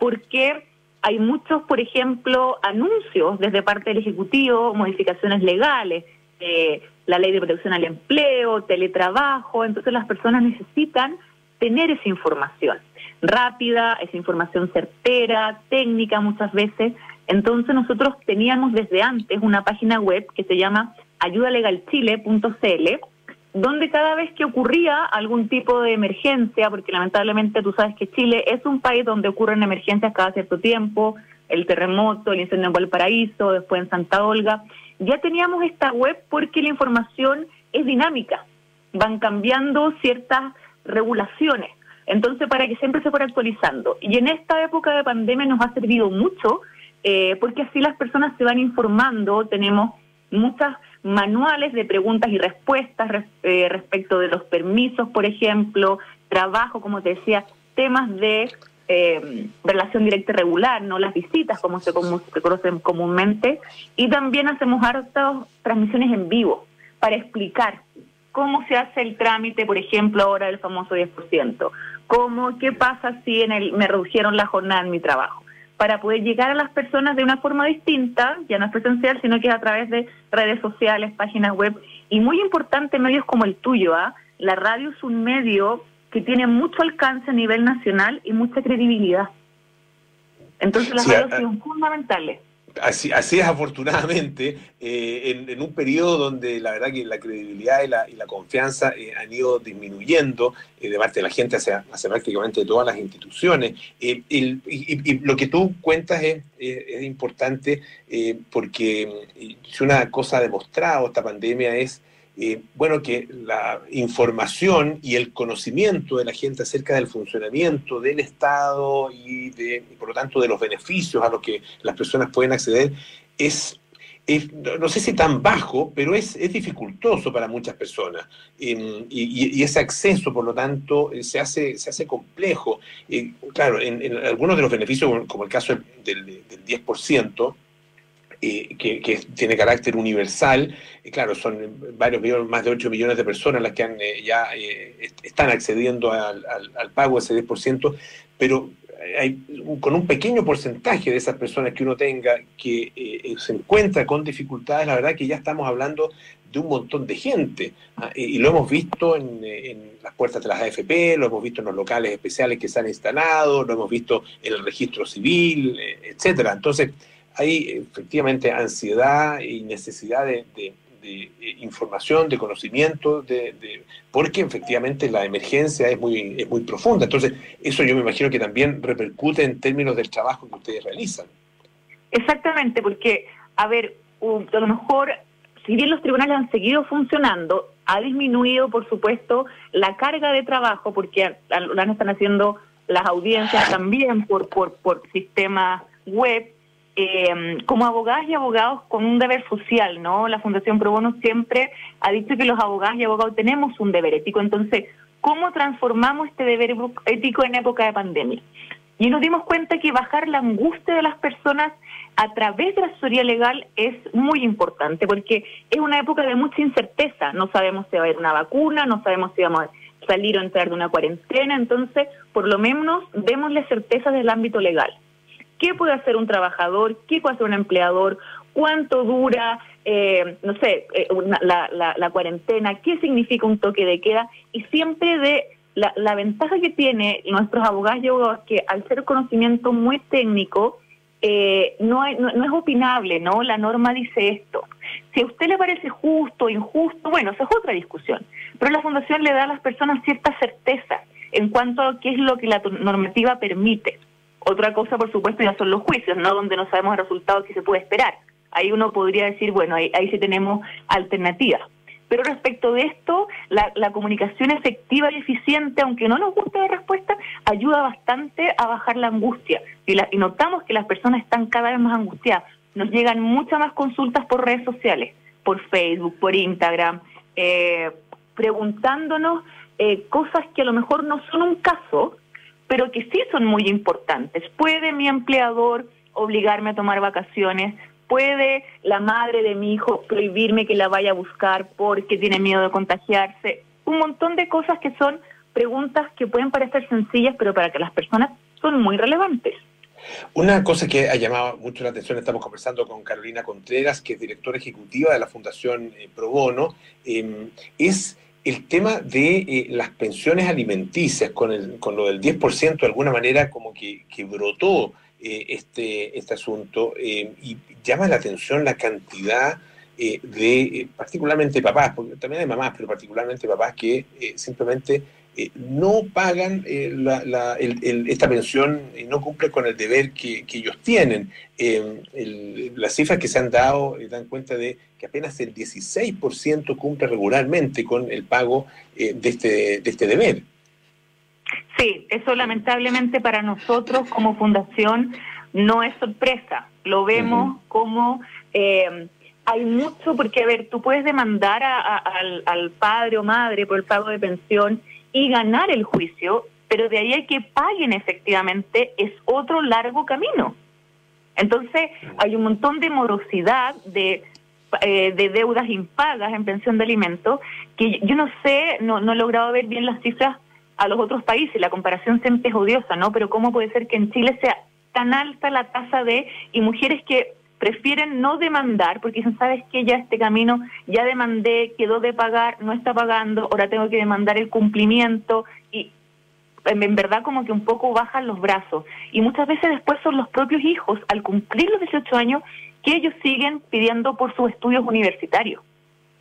porque hay muchos, por ejemplo, anuncios desde parte del Ejecutivo, modificaciones legales, eh, la ley de protección al empleo, teletrabajo, entonces las personas necesitan tener esa información rápida, esa información certera, técnica muchas veces. Entonces nosotros teníamos desde antes una página web que se llama ayudalegalchile.cl, donde cada vez que ocurría algún tipo de emergencia, porque lamentablemente tú sabes que Chile es un país donde ocurren emergencias cada cierto tiempo, el terremoto, el incendio en Valparaíso, después en Santa Olga, ya teníamos esta web porque la información es dinámica, van cambiando ciertas regulaciones. Entonces, para que siempre se fuera actualizando. Y en esta época de pandemia nos ha servido mucho, eh, porque así las personas se van informando, tenemos muchas manuales de preguntas y respuestas eh, respecto de los permisos, por ejemplo, trabajo, como te decía, temas de eh, relación directa y regular, no las visitas como se, como se conocen comúnmente, y también hacemos hartas transmisiones en vivo para explicar cómo se hace el trámite, por ejemplo, ahora del famoso 10%, cómo, qué pasa si en el, me redujeron la jornada en mi trabajo, para poder llegar a las personas de una forma distinta, ya no es presencial, sino que es a través de redes sociales, páginas web, y muy importante medios como el tuyo, ¿ah? La radio es un medio que tiene mucho alcance a nivel nacional y mucha credibilidad. Entonces las radios son fundamentales. Así, así es, afortunadamente, eh, en, un periodo donde la verdad que la credibilidad y la, y la confianza eh, han ido disminuyendo eh, de parte de la gente hacia, hacia prácticamente todas las instituciones. y, lo que tú cuentas es, es importante porque si una cosa ha demostrado esta pandemia es bueno, que la información y el conocimiento de la gente acerca del funcionamiento del Estado y, de, por lo tanto de los beneficios a los que las personas pueden acceder es, no sé si tan bajo, pero es, dificultoso para muchas personas. y, ese acceso, por lo tanto, eh, se hace, se hace complejo. claro, en, algunos de los beneficios, como el caso del, del 10%, eh, que, tiene carácter universal. claro, son varios millones, más de 8 millones de personas las que han, eh, ya eh, están accediendo al, pago ese 10%, pero hay, con un pequeño porcentaje de esas personas que uno tenga que se encuentra con dificultades, la verdad que ya estamos hablando de un montón de gente. ¿ah? y, lo hemos visto en, en, las puertas de las AFP, lo hemos visto en los locales especiales que se han instalado, lo hemos visto en el registro civil, etcétera. Entonces, hay efectivamente ansiedad y necesidad de, información, de conocimiento, de, porque efectivamente la emergencia es muy, es muy profunda. Entonces, eso yo me imagino que también repercute en términos del trabajo que ustedes realizan. Exactamente, porque, a ver, a lo mejor, si bien los tribunales han seguido funcionando, ha disminuido, por supuesto, la carga de trabajo, porque lo están haciendo las audiencias también por, por, por sistemas web, eh, como abogadas y abogados con un deber social, ¿no? La Fundación Pro Bono siempre ha dicho que los abogados y abogados tenemos un deber ético. Entonces, ¿cómo transformamos este deber ético en época de pandemia? Y nos dimos cuenta que bajar la angustia de las personas a través de la asesoría legal es muy importante, porque es una época de mucha incerteza. No sabemos si va a haber una vacuna, no sabemos si vamos a salir o entrar de una cuarentena. Entonces, por lo menos, démosle certeza del ámbito legal qué puede hacer un trabajador, qué puede hacer un empleador, cuánto dura, eh, no sé, eh, la, cuarentena, qué significa un toque de queda y siempre de la, ventaja que tiene nuestros abogados y abogados que al ser conocimiento muy técnico, eh, no, no, es opinable, ¿no? La norma dice esto. Si a usted le parece justo injusto, bueno, eso es otra discusión. Pero la Fundación le da a las personas cierta certeza en cuanto a qué es lo que la normativa permite. Otra cosa, por supuesto, ya son los juicios, ¿no? Donde no sabemos el resultado que se puede esperar. Ahí uno podría decir, bueno, ahí, sí tenemos alternativas. Pero respecto de esto, la, comunicación efectiva y eficiente, aunque no nos guste la respuesta, ayuda bastante a bajar la angustia. Y, y notamos que las personas están cada vez más angustiadas. Nos llegan muchas más consultas por redes sociales, por Facebook, por Instagram, eh, preguntándonos eh, cosas que a lo mejor no son un caso, pero que sí son muy importantes. ¿Puede mi empleador obligarme a tomar vacaciones? ¿Puede la madre de mi hijo prohibirme que la vaya a buscar porque tiene miedo de contagiarse? Un montón de cosas que son preguntas que pueden parecer sencillas, pero para que las personas son muy relevantes. Una cosa que ha llamado mucho la atención, estamos conversando con Carolina Contreras, que es directora ejecutiva de la Fundación eh, Pro Bono, em, es el tema de eh, las pensiones alimenticias, con, el, con lo del 10%, de alguna manera como que, que brotó eh, este, este asunto em, y llama la atención la cantidad de, particularmente papás, porque también hay mamás, pero particularmente papás que simplemente eh, no pagan eh, esta pensión y no cumplen con el deber que, ellos tienen. Eh, las cifras que se han dado dan cuenta de que apenas el 16% cumple regularmente con el pago de, este, de este deber. Sí, eso lamentablemente para nosotros como fundación no es sorpresa. Lo vemos como hay mucho, porque a ver, tú puedes demandar al, al, padre o madre por el pago de pensión y ganar el juicio, pero de ahí hay que paguen efectivamente es otro largo camino. Entonces hay un montón de morosidad, de, eh, de deudas impagas en pensión de alimentos, que yo no sé, no, no he logrado ver bien las cifras a los otros países, la comparación siempre es odiosa, ¿no? Pero ¿cómo puede ser que en Chile sea tan alta la tasa de, y mujeres que prefieren no demandar porque dicen, sabes que ya este camino ya demandé, quedó de pagar, no está pagando, ahora tengo que demandar el cumplimiento y en, verdad como que un poco bajan los brazos. Y muchas veces después son los propios hijos, al cumplir los 18 años, que ellos siguen pidiendo por sus estudios universitarios.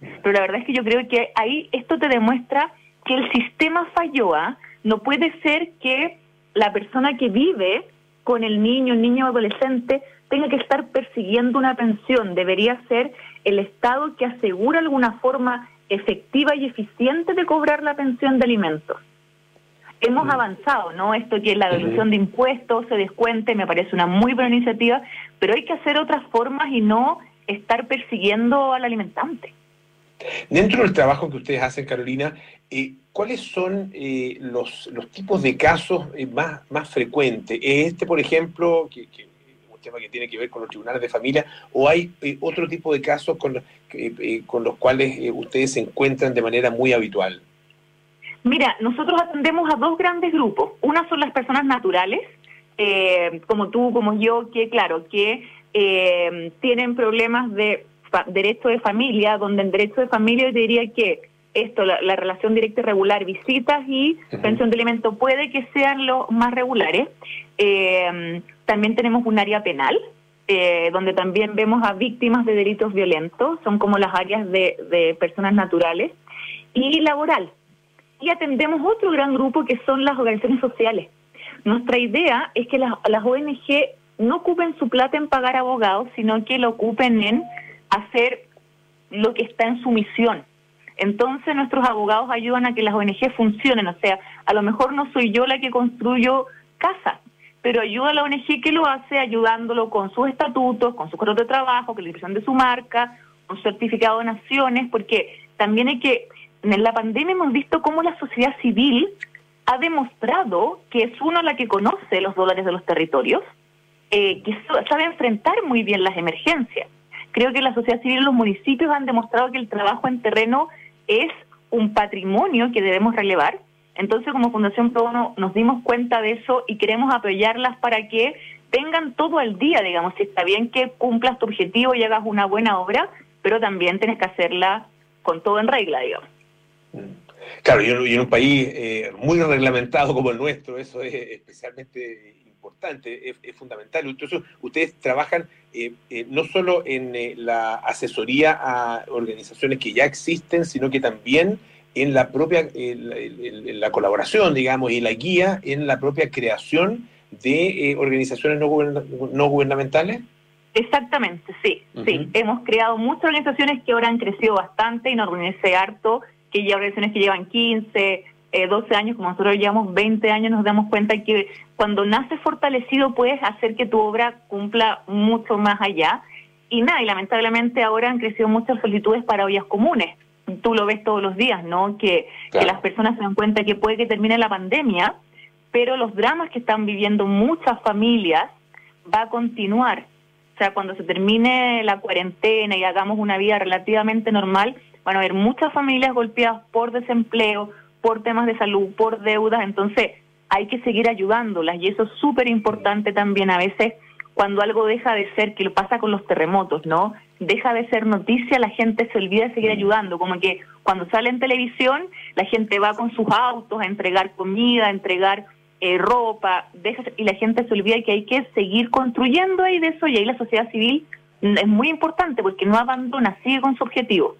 Pero la verdad es que yo creo que ahí esto te demuestra que el sistema falló. ¿ah? No puede ser que la persona que vive con el niño, el niño adolescente, tenga que estar persiguiendo una pensión. Debería ser el Estado que asegura alguna forma efectiva y eficiente de cobrar la pensión de alimentos. Hemos avanzado, ¿no? Esto que la devolución de impuestos se descuente me parece una muy buena iniciativa, pero hay que hacer otras formas y no estar persiguiendo al alimentante. Dentro del trabajo que ustedes hacen, Carolina, eh, ¿cuáles son eh, los, los tipos de casos eh, más, más frecuentes? ¿Este, por ejemplo, que tema que tiene que ver con los tribunales de familia, o hay eh, otro tipo de casos con, eh, con los cuales eh, ustedes se encuentran de manera muy habitual? Mira, nosotros atendemos a dos grandes grupos. Una son las personas naturales, como tú, como yo, que claro, que tienen problemas de derecho de familia, donde en derecho de familia yo diría que esto, la, relación directa y regular, visitas y pensión de alimento puede que sean los más regulares. Eh, también tenemos un área penal, eh, donde también vemos a víctimas de delitos violentos, son como las áreas de, personas naturales, y laboral. Y atendemos otro gran grupo que son las organizaciones sociales. Nuestra idea es que las, las ONG no ocupen su plata en pagar abogados, sino que lo ocupen en hacer lo que está en su misión. Entonces nuestros abogados ayudan a que las ONG funcionen, o sea, a lo mejor no soy yo la que construyo casas, pero ayuda a la ONG que lo hace ayudándolo con sus estatutos, con su contrato de trabajo, con la inscripción de su marca, con su certificado de naciones, porque también hay que, en la pandemia hemos visto cómo la sociedad civil ha demostrado que es uno la que conoce los dólares de los territorios, eh, que sabe enfrentar muy bien las emergencias. Creo que la sociedad civil y los municipios han demostrado que el trabajo en terreno es un patrimonio que debemos relevar entonces, como Fundación Pro nos dimos cuenta de eso y queremos apoyarlas para que tengan todo al día, digamos, si está bien que cumplas tu objetivo y hagas una buena obra, pero también tienes que hacerla con todo en regla, digamos. Claro, y en un país eh, muy reglamentado como el nuestro, eso es especialmente importante, es, fundamental. Entonces, ustedes trabajan eh, eh, no solo en la asesoría a organizaciones que ya existen, sino que también en la propia en la, colaboración, digamos, y la guía en la propia creación de eh, organizaciones no, gubernamentales? Exactamente, sí, sí. Hemos creado muchas organizaciones que ahora han crecido bastante y nos organizé harto, que ya organizaciones que llevan 15, 12 eh, años, como nosotros llevamos 20 años, nos damos cuenta que cuando naces fortalecido puedes hacer que tu obra cumpla mucho más allá. Y nada, y lamentablemente ahora han crecido muchas solicitudes para ollas comunes tú lo ves todos los días, ¿no? Que, las personas se dan cuenta que puede que termine la pandemia, pero los dramas que están viviendo muchas familias va a continuar. sea, cuando se termine la cuarentena y hagamos una vida relativamente normal, van a haber muchas familias golpeadas por desempleo, por temas de salud, por deudas, entonces hay que seguir ayudándolas y eso es súper importante también a veces cuando algo deja de ser, que lo pasa con los terremotos, ¿no? Deja de ser noticia, la gente se olvida de seguir ayudando, como que cuando sale en televisión, la gente va con sus autos a entregar comida, a entregar eh, ropa, deja, y la gente se olvida que hay que seguir construyendo ahí de eso, y ahí la sociedad civil es muy importante porque no abandona, sigue con su objetivo.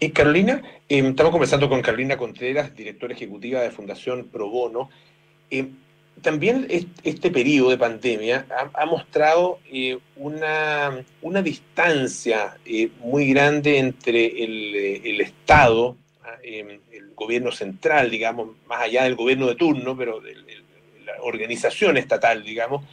Eh, Carolina, eh, estamos conversando con Carolina Contreras, directora ejecutiva de Fundación Pro Bono. Eh, también este periodo de pandemia ha, mostrado eh, una, una, distancia eh, muy grande entre el, el Estado, ah, em, el gobierno central, digamos, más allá del gobierno de turno, pero la organización estatal, digamos,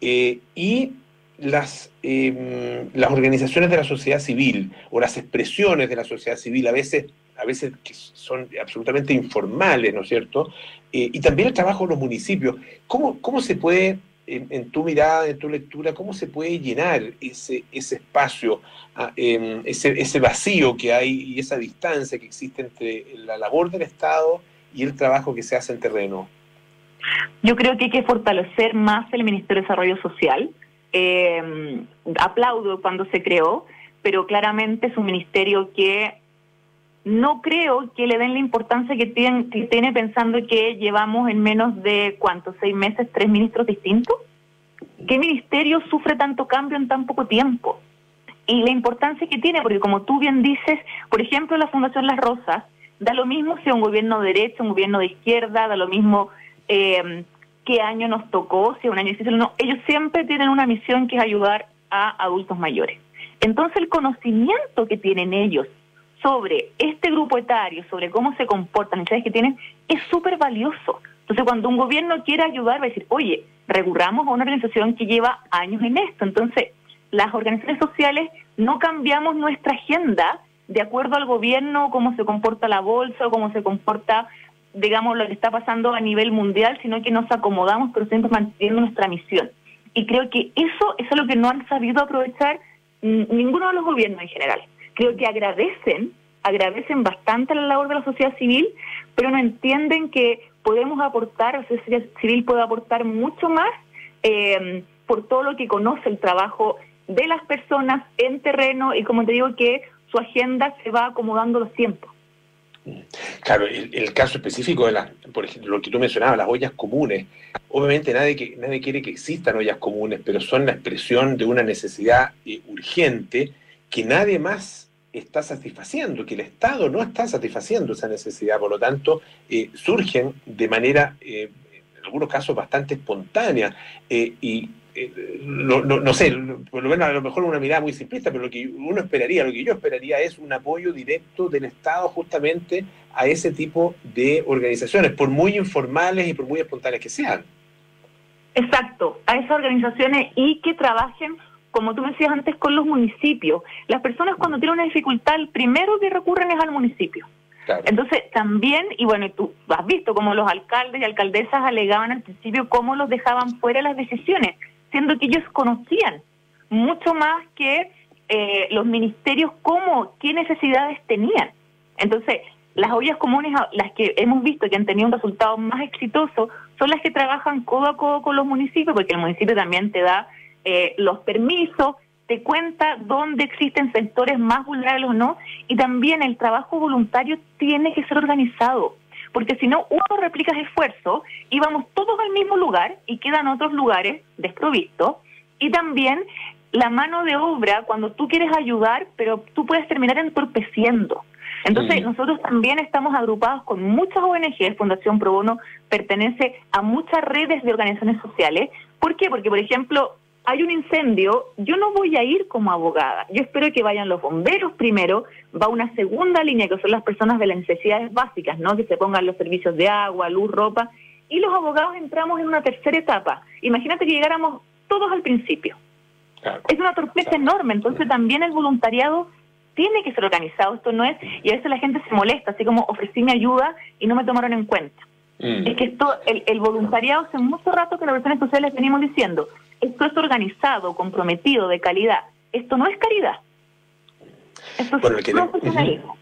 y las, em, las organizaciones de la sociedad civil o las expresiones de la sociedad civil, a veces, a veces que son absolutamente informales, ¿no es cierto? Eh, y también el trabajo de los municipios. ¿Cómo, cómo se puede, en, tu mirada, en tu lectura, cómo se puede llenar ese, ese espacio, ah, em, ese, ese vacío que hay y esa distancia que existe entre la labor del Estado y el trabajo que se hace en terreno? Yo creo que hay que fortalecer más el Ministerio de Desarrollo Social. Eh, aplaudo cuando se creó, pero claramente es un ministerio que no creo que le den la importancia que tiene, tiene pensando que llevamos en menos de, ¿cuántos? ¿Seis meses? ¿Tres ministros distintos? ¿Qué ministerio sufre tanto cambio en tan poco tiempo? Y la importancia que tiene, porque como tú bien dices, por ejemplo, la Fundación Las Rosas, da lo mismo si un gobierno de derecha, un gobierno de izquierda, da lo mismo eh, qué año nos tocó, si un año difícil o no. Ellos siempre tienen una misión que es ayudar a adultos mayores. Entonces el conocimiento que tienen ellos sobre este grupo etario, sobre cómo se comportan, necesidades que tienen, es súper valioso. Entonces, cuando un gobierno quiere ayudar, va a decir, oye, recurramos a una organización que lleva años en esto. Entonces, las organizaciones sociales no cambiamos nuestra agenda de acuerdo al gobierno, cómo se comporta la bolsa cómo se comporta, digamos, lo que está pasando a nivel mundial, sino que nos acomodamos, pero siempre manteniendo nuestra misión. Y creo que eso, es lo que no han sabido aprovechar ninguno de los gobiernos en general creo que agradecen, agradecen bastante la labor de la sociedad civil, pero no entienden que podemos aportar, la sociedad civil puede aportar mucho más eh, por todo lo que conoce el trabajo de las personas en terreno y como te digo que su agenda se va acomodando los tiempos. Claro, el, caso específico de las, por ejemplo, lo que tú mencionabas, las ollas comunes. Obviamente nadie, que, nadie quiere que existan ollas comunes, pero son la expresión de una necesidad eh, urgente que nadie más está satisfaciendo, que el Estado no está satisfaciendo esa necesidad, por lo tanto, eh, surgen de manera, eh, en algunos casos, bastante espontánea. Eh, no, no, sé, por lo menos a lo mejor una mirada muy simplista, pero lo que uno esperaría, lo que yo esperaría es un apoyo directo del Estado justamente a ese tipo de organizaciones, por muy informales y por muy espontáneas que sean. Exacto, a esas organizaciones y que trabajen como tú me decías antes, con los municipios. Las personas cuando tienen una dificultad, el primero que recurren es al municipio. Entonces, también, y bueno, tú has visto cómo los alcaldes y alcaldesas alegaban al principio cómo los dejaban fuera las decisiones, siendo que ellos conocían mucho más que eh, los ministerios cómo, qué necesidades tenían. Entonces, las ollas comunes, las que hemos visto que han tenido un resultado más exitoso, son las que trabajan codo a codo con los municipios, porque el municipio también te da eh, los permisos, te cuenta dónde existen sectores más vulnerables o no, y también el trabajo voluntario tiene que ser organizado, porque si no, uno replica esfuerzo y vamos todos al mismo lugar y quedan otros lugares desprovistos, y también la mano de obra, cuando tú quieres ayudar, pero tú puedes terminar entorpeciendo. Entonces, nosotros también estamos agrupados con muchas ONGs, Fundación Pro Bono pertenece a muchas redes de organizaciones sociales. ¿Por qué? Porque, por ejemplo, hay un incendio, yo no voy a ir como abogada. Yo espero que vayan los bomberos primero, va una segunda línea que son las personas de las necesidades básicas, ¿no? Que se pongan los servicios de agua, luz, ropa, y los abogados entramos en una tercera etapa. Imagínate que llegáramos todos al principio. Es una torpeza enorme, entonces también el voluntariado tiene que ser organizado, esto no es, y a veces la gente se molesta, así como ofrecí mi ayuda y no me tomaron en cuenta. Mm. Es que esto, el, el voluntariado hace mucho rato que las organizaciones sociales venimos diciendo, Esto es organizado, comprometido, de calidad. Esto no es caridad. Esto es Bueno, profesionalismo.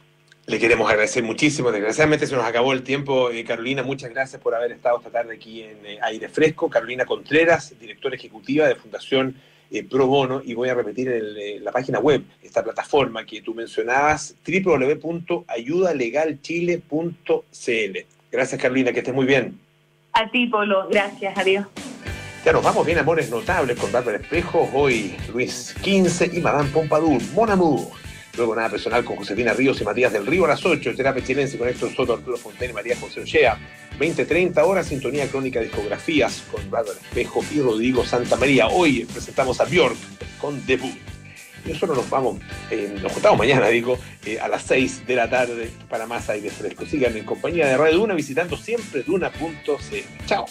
Le queremos agradecer muchísimo. Desgraciadamente se nos acabó el tiempo. Eh, Carolina, muchas gracias por haber estado esta tarde aquí en eh, Aire Fresco. Carolina Contreras, directora ejecutiva de Fundación eh, Pro Bono. Y voy a repetir el, eh, la página web, esta plataforma que tú mencionabas, www.ayudalegalchile.cl. Gracias, Carolina, que estés muy bien. A ti, Polo. Gracias. Adiós. Ya nos vamos bien, amores notables, con Bárbara Espejo, hoy Luis XV y Madame Pompadour, Mon Amour. Luego nada personal con Josefina Ríos y Matías del Río a las 8, Terapia Chilense con Héctor Soto, Arturo Fontaine y María José Ochea. 20-30 horas, Sintonía Crónica Discografías con Bárbara Espejo y Rodrigo Santa María. Hoy presentamos a Björk con Debut. Nosotros nos vamos, eh, nos juntamos mañana, digo, eh, a las 6 de la tarde para más aire fresco. Sigan en compañía de Radio Duna visitando siempre duna.cl. Chao.